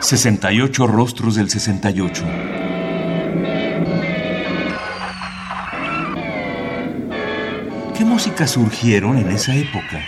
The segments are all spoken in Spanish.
68 rostros del 68. ¿Qué músicas surgieron en esa época?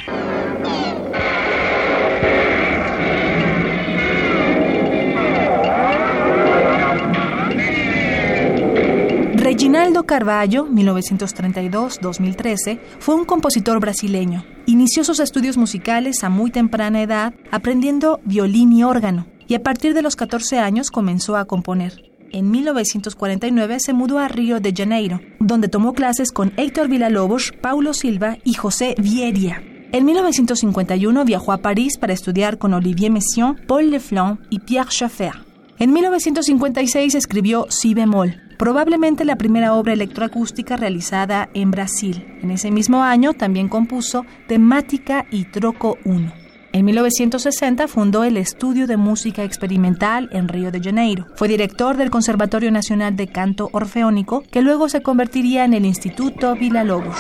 Reginaldo Carballo, 1932-2013, fue un compositor brasileño. Inició sus estudios musicales a muy temprana edad aprendiendo violín y órgano, y a partir de los 14 años comenzó a componer. En 1949 se mudó a Río de Janeiro, donde tomó clases con Héctor Villalobos, Paulo Silva y José Vieria. En 1951 viajó a París para estudiar con Olivier Messiaen, Paul Leflanc y Pierre Schaeffer. En 1956 escribió Si bemol, probablemente la primera obra electroacústica realizada en Brasil. En ese mismo año también compuso Temática y Troco 1. En 1960 fundó el Estudio de Música Experimental en Río de Janeiro. Fue director del Conservatorio Nacional de Canto Orfeónico, que luego se convertiría en el Instituto Villa Lobos.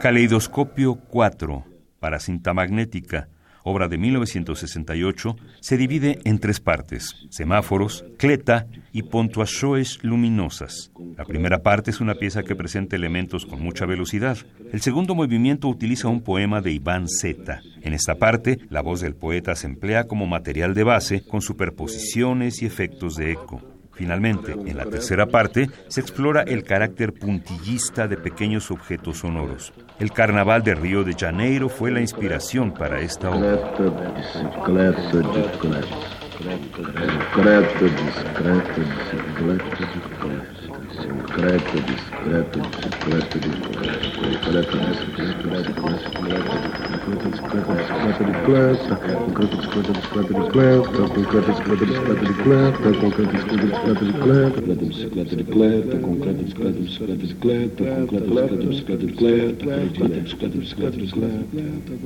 Caleidoscopio 4 para cinta magnética obra de 1968, se divide en tres partes, semáforos, cleta y puntuaciones luminosas. La primera parte es una pieza que presenta elementos con mucha velocidad. El segundo movimiento utiliza un poema de Iván Zeta. En esta parte, la voz del poeta se emplea como material de base con superposiciones y efectos de eco. Finalmente, en la tercera parte, se explora el carácter puntillista de pequeños objetos sonoros. El Carnaval de Río de Janeiro fue la inspiración para esta obra. Secreta, discreta, discreta, discreta,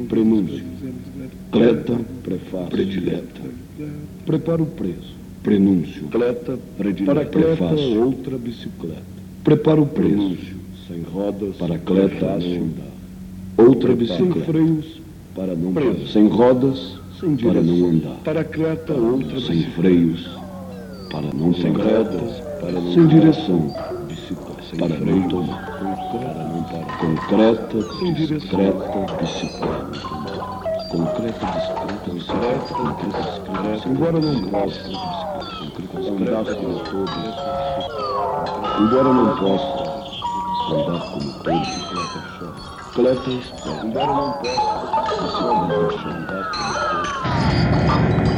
Prenúncio, discreto prefácio, discreto preparo discreto prenúncio, cleta, predileta, prepara o preço, prenúncio, cleta, para cleta, outra bicicleta. Prepara o preço. Sem rodas. Para cleta. Outra bicicleta. Sem freios. Para não preso. Sem rodas. Sem para não andar. Para cleta. Outra Sem freios. Para não sem rodas. Para não sem direção. Bicicleta. Sem para freio, não tomar. Para não parar. Concreta. Sem direção. Bicicleta. Concreta, bicicleta, bicicleta, concreta, bicicleta. Embora não goste. Concreta, bicicleta. todos. Embora não possa andar como todos, Cletas, embora não possa andar como todos.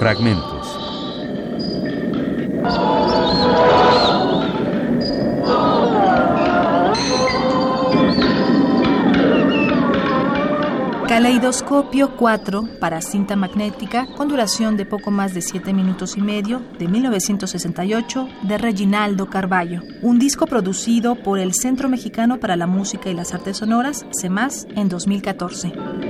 Fragmentos. Caleidoscopio 4 para cinta magnética con duración de poco más de 7 minutos y medio de 1968 de Reginaldo Carballo, un disco producido por el Centro Mexicano para la Música y las Artes Sonoras, CEMAS, en 2014.